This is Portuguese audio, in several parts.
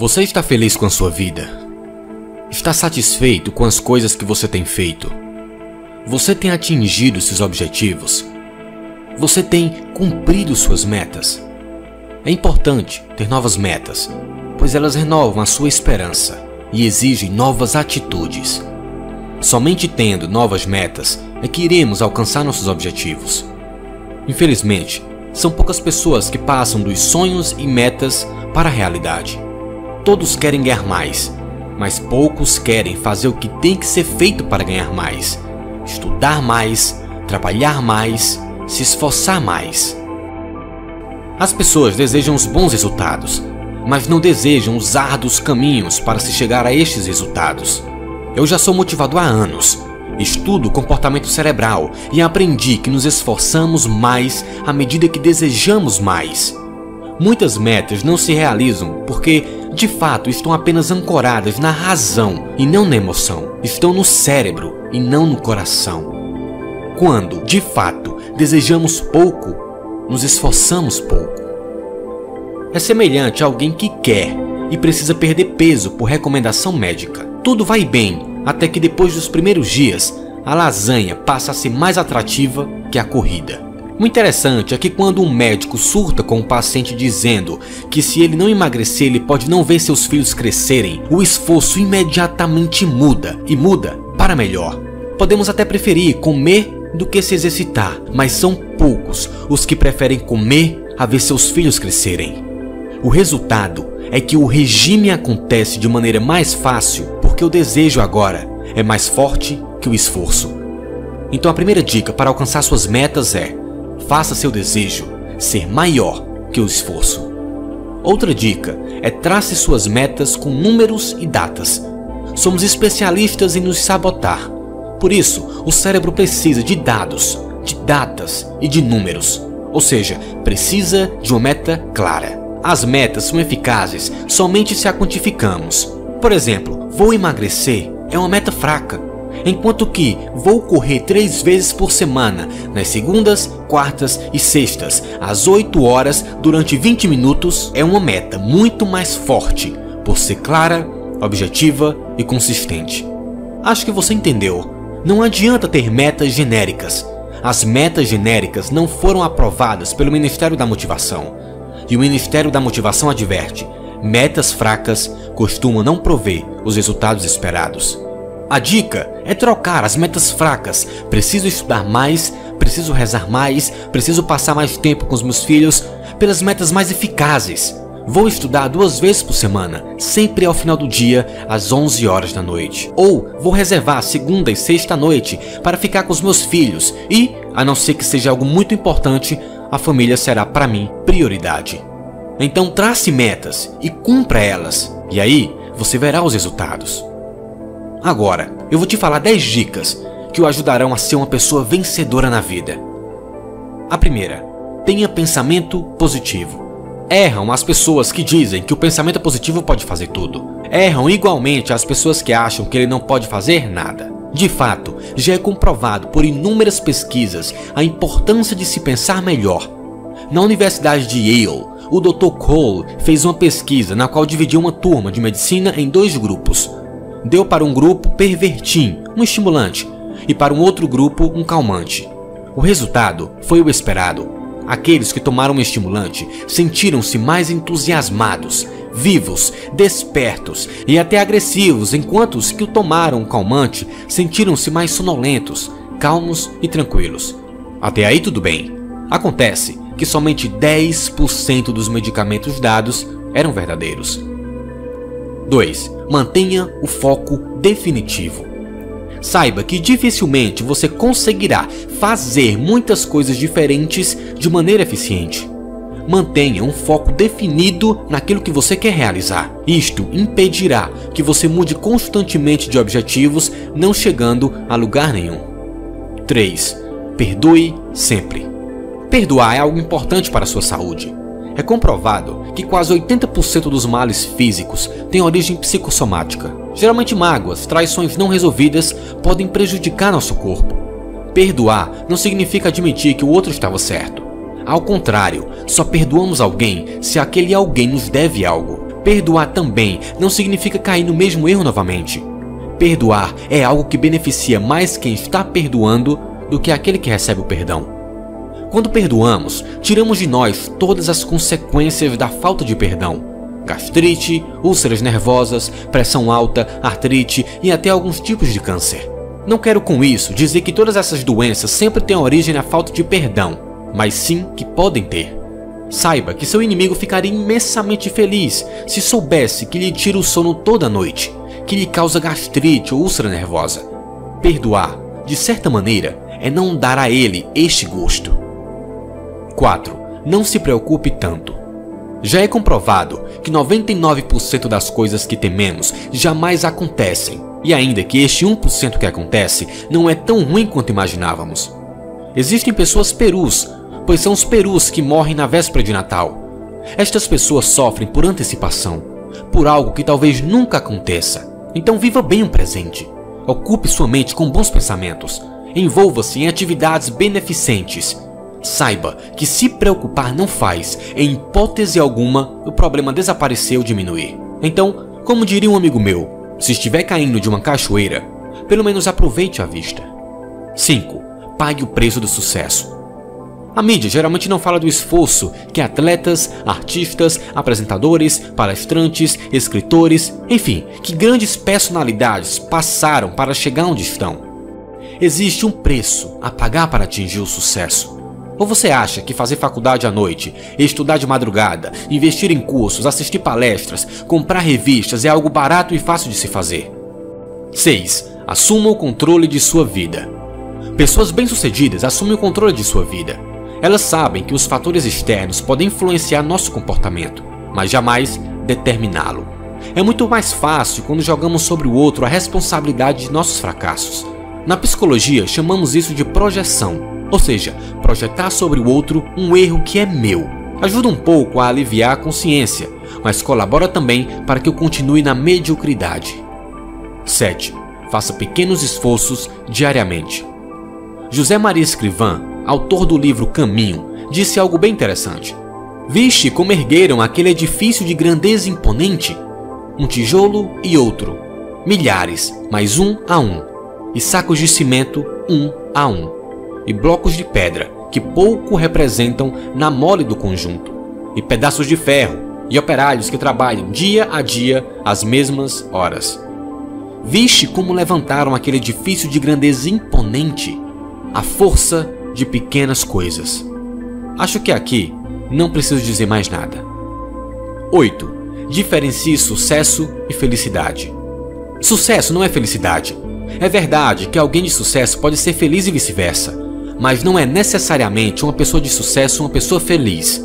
Você está feliz com a sua vida? Está satisfeito com as coisas que você tem feito? Você tem atingido seus objetivos? Você tem cumprido suas metas? É importante ter novas metas, pois elas renovam a sua esperança e exigem novas atitudes. Somente tendo novas metas é que iremos alcançar nossos objetivos. Infelizmente, são poucas pessoas que passam dos sonhos e metas para a realidade. Todos querem ganhar mais, mas poucos querem fazer o que tem que ser feito para ganhar mais. Estudar mais, trabalhar mais, se esforçar mais. As pessoas desejam os bons resultados, mas não desejam os árduos caminhos para se chegar a estes resultados. Eu já sou motivado há anos. Estudo comportamento cerebral e aprendi que nos esforçamos mais à medida que desejamos mais. Muitas metas não se realizam porque, de fato, estão apenas ancoradas na razão e não na emoção. Estão no cérebro e não no coração. Quando, de fato, desejamos pouco, nos esforçamos pouco. É semelhante a alguém que quer e precisa perder peso por recomendação médica. Tudo vai bem, até que depois dos primeiros dias, a lasanha passa a ser mais atrativa que a corrida. O interessante é que quando um médico surta com o paciente dizendo que se ele não emagrecer ele pode não ver seus filhos crescerem, o esforço imediatamente muda e muda para melhor. Podemos até preferir comer do que se exercitar, mas são poucos os que preferem comer a ver seus filhos crescerem. O resultado é que o regime acontece de maneira mais fácil porque o desejo agora é mais forte que o esforço. Então a primeira dica para alcançar suas metas é Faça seu desejo ser maior que o esforço. Outra dica é trace suas metas com números e datas. Somos especialistas em nos sabotar. Por isso, o cérebro precisa de dados, de datas e de números. Ou seja, precisa de uma meta clara. As metas são eficazes somente se a quantificamos. Por exemplo, vou emagrecer é uma meta fraca, enquanto que vou correr três vezes por semana, nas segundas, quartas e sextas, às 8 horas durante 20 minutos, é uma meta muito mais forte, por ser clara, objetiva e consistente. Acho que você entendeu. Não adianta ter metas genéricas. As metas genéricas não foram aprovadas pelo Ministério da Motivação. E o Ministério da Motivação adverte: metas fracas costumam não prover os resultados esperados. A dica é trocar as metas fracas. Preciso estudar mais, preciso rezar mais, preciso passar mais tempo com os meus filhos, pelas metas mais eficazes. Vou estudar duas vezes por semana, sempre ao final do dia, às 11 horas da noite. Ou vou reservar segunda e sexta noite para ficar com os meus filhos e, a não ser que seja algo muito importante, a família será para mim prioridade. Então trace metas e cumpra elas, e aí você verá os resultados. Agora, eu vou te falar 10 dicas que o ajudarão a ser uma pessoa vencedora na vida. A primeira, tenha pensamento positivo. Erram as pessoas que dizem que o pensamento positivo pode fazer tudo. Erram igualmente as pessoas que acham que ele não pode fazer nada. De fato, já é comprovado por inúmeras pesquisas a importância de se pensar melhor. Na Universidade de Yale, o Dr. Cole fez uma pesquisa na qual dividiu uma turma de medicina em dois grupos deu para um grupo Pervertim, um estimulante, e para um outro grupo um calmante. O resultado foi o esperado. Aqueles que tomaram o estimulante sentiram-se mais entusiasmados, vivos, despertos e até agressivos, enquanto os que tomaram o calmante sentiram-se mais sonolentos, calmos e tranquilos. Até aí tudo bem. Acontece que somente 10% dos medicamentos dados eram verdadeiros. 2. Mantenha o foco definitivo. Saiba que dificilmente você conseguirá fazer muitas coisas diferentes de maneira eficiente. Mantenha um foco definido naquilo que você quer realizar. Isto impedirá que você mude constantemente de objetivos, não chegando a lugar nenhum. 3. Perdoe sempre. Perdoar é algo importante para a sua saúde. É comprovado que quase 80% dos males físicos têm origem psicossomática. Geralmente mágoas, traições não resolvidas podem prejudicar nosso corpo. Perdoar não significa admitir que o outro estava certo. Ao contrário, só perdoamos alguém se aquele alguém nos deve algo. Perdoar também não significa cair no mesmo erro novamente. Perdoar é algo que beneficia mais quem está perdoando do que aquele que recebe o perdão. Quando perdoamos, tiramos de nós todas as consequências da falta de perdão. Gastrite, úlceras nervosas, pressão alta, artrite e até alguns tipos de câncer. Não quero com isso dizer que todas essas doenças sempre têm origem na falta de perdão, mas sim que podem ter. Saiba que seu inimigo ficaria imensamente feliz se soubesse que lhe tira o sono toda noite, que lhe causa gastrite ou úlcera nervosa. Perdoar, de certa maneira, é não dar a ele este gosto. 4. Não se preocupe tanto. Já é comprovado que 99% das coisas que tememos jamais acontecem, e ainda que este 1% que acontece não é tão ruim quanto imaginávamos. Existem pessoas perus pois são os perus que morrem na véspera de Natal. Estas pessoas sofrem por antecipação, por algo que talvez nunca aconteça. Então viva bem o presente. Ocupe sua mente com bons pensamentos. Envolva-se em atividades beneficentes. Saiba que se preocupar não faz, em hipótese alguma, o problema desaparecer ou diminuir. Então, como diria um amigo meu, se estiver caindo de uma cachoeira, pelo menos aproveite a vista. 5. Pague o preço do sucesso. A mídia geralmente não fala do esforço que atletas, artistas, apresentadores, palestrantes, escritores, enfim, que grandes personalidades passaram para chegar onde estão. Existe um preço a pagar para atingir o sucesso. Ou você acha que fazer faculdade à noite, estudar de madrugada, investir em cursos, assistir palestras, comprar revistas é algo barato e fácil de se fazer? 6. Assuma o controle de sua vida. Pessoas bem-sucedidas assumem o controle de sua vida. Elas sabem que os fatores externos podem influenciar nosso comportamento, mas jamais determiná-lo. É muito mais fácil quando jogamos sobre o outro a responsabilidade de nossos fracassos. Na psicologia, chamamos isso de projeção, ou seja, projetar sobre o outro um erro que é meu. Ajuda um pouco a aliviar a consciência, mas colabora também para que eu continue na mediocridade. 7. Faça pequenos esforços diariamente. José Maria Escrivã autor do livro Caminho, disse algo bem interessante. Viste como ergueram aquele edifício de grandeza imponente? Um tijolo e outro, milhares, mais um a um, e sacos de cimento um a um, e blocos de pedra que pouco representam na mole do conjunto, e pedaços de ferro, e operários que trabalham dia a dia às mesmas horas. Viste como levantaram aquele edifício de grandeza imponente? A força de pequenas coisas. Acho que aqui não preciso dizer mais nada. 8. Diferencie sucesso e felicidade. Sucesso não é felicidade. É verdade que alguém de sucesso pode ser feliz e vice-versa, mas não é necessariamente uma pessoa de sucesso uma pessoa feliz.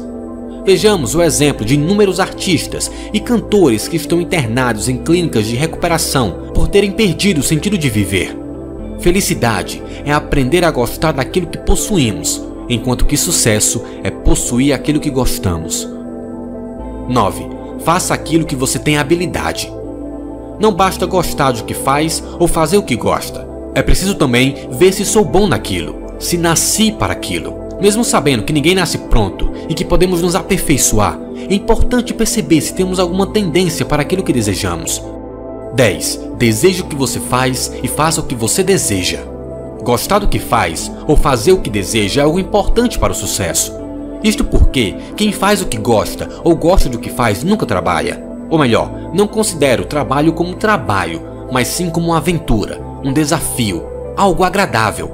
Vejamos o exemplo de inúmeros artistas e cantores que estão internados em clínicas de recuperação por terem perdido o sentido de viver. Felicidade é aprender a gostar daquilo que possuímos, enquanto que sucesso é possuir aquilo que gostamos. 9. Faça aquilo que você tem habilidade. Não basta gostar do que faz ou fazer o que gosta. É preciso também ver se sou bom naquilo, se nasci para aquilo. Mesmo sabendo que ninguém nasce pronto e que podemos nos aperfeiçoar, é importante perceber se temos alguma tendência para aquilo que desejamos. 10. Deseje o que você faz e faça o que você deseja. Gostar do que faz ou fazer o que deseja é algo importante para o sucesso. Isto porque quem faz o que gosta ou gosta do que faz nunca trabalha. Ou melhor, não considera o trabalho como trabalho, mas sim como uma aventura, um desafio, algo agradável.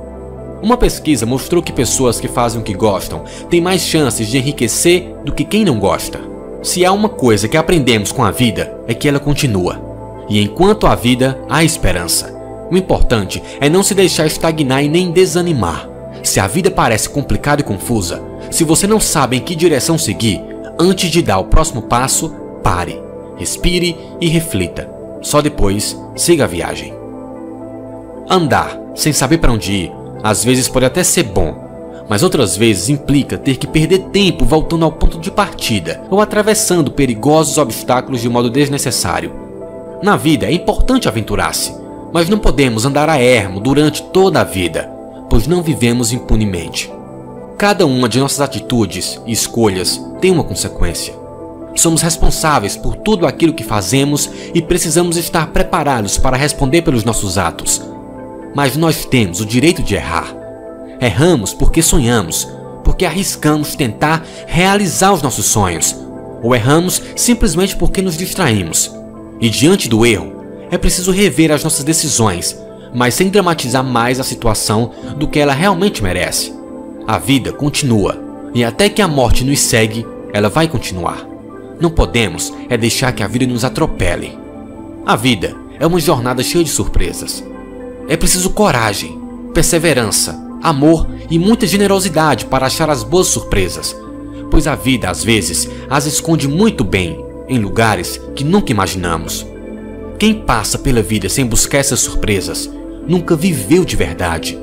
Uma pesquisa mostrou que pessoas que fazem o que gostam têm mais chances de enriquecer do que quem não gosta. Se há uma coisa que aprendemos com a vida, é que ela continua. E enquanto há vida, há esperança. O importante é não se deixar estagnar e nem desanimar. Se a vida parece complicada e confusa, se você não sabe em que direção seguir, antes de dar o próximo passo, pare, respire e reflita. Só depois, siga a viagem. Andar sem saber para onde ir, às vezes pode até ser bom, mas outras vezes implica ter que perder tempo voltando ao ponto de partida ou atravessando perigosos obstáculos de modo desnecessário. Na vida é importante aventurar-se, mas não podemos andar a ermo durante toda a vida, pois não vivemos impunemente. Cada uma de nossas atitudes e escolhas tem uma consequência. Somos responsáveis por tudo aquilo que fazemos e precisamos estar preparados para responder pelos nossos atos. Mas nós temos o direito de errar. Erramos porque sonhamos, porque arriscamos tentar realizar os nossos sonhos, ou erramos simplesmente porque nos distraímos. E diante do erro, é preciso rever as nossas decisões, mas sem dramatizar mais a situação do que ela realmente merece. A vida continua, e até que a morte nos segue, ela vai continuar. Não podemos é deixar que a vida nos atropele. A vida é uma jornada cheia de surpresas. É preciso coragem, perseverança, amor e muita generosidade para achar as boas surpresas, pois a vida às vezes as esconde muito bem em lugares que nunca imaginamos. Quem passa pela vida sem buscar essas surpresas nunca viveu de verdade.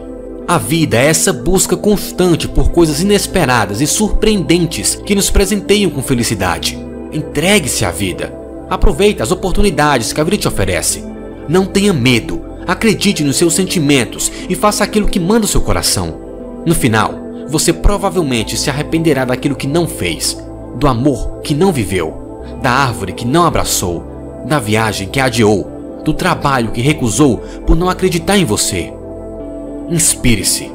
A vida é essa busca constante por coisas inesperadas e surpreendentes que nos presenteiam com felicidade. Entregue-se à vida. Aproveite as oportunidades que a vida te oferece. Não tenha medo. Acredite nos seus sentimentos e faça aquilo que manda o seu coração. No final, você provavelmente se arrependerá daquilo que não fez, do amor que não viveu, da árvore que não abraçou, da viagem que adiou, do trabalho que recusou por não acreditar em você. Inspire-se.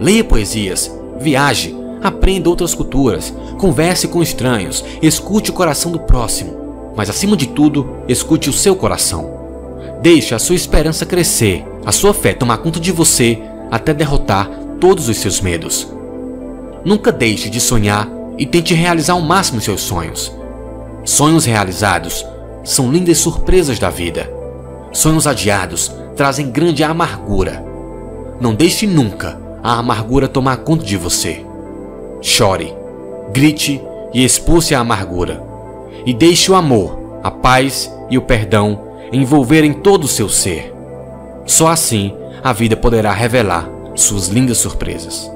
Leia poesias, viaje, aprenda outras culturas, converse com estranhos, escute o coração do próximo, mas acima de tudo, escute o seu coração. Deixe a sua esperança crescer, a sua fé tomar conta de você até derrotar todos os seus medos. Nunca deixe de sonhar e tente realizar ao máximo seus sonhos. Sonhos realizados são lindas surpresas da vida. Sonhos adiados trazem grande amargura. Não deixe nunca a amargura tomar conta de você. Chore, grite e expulse a amargura. E deixe o amor, a paz e o perdão envolverem todo o seu ser. Só assim a vida poderá revelar suas lindas surpresas.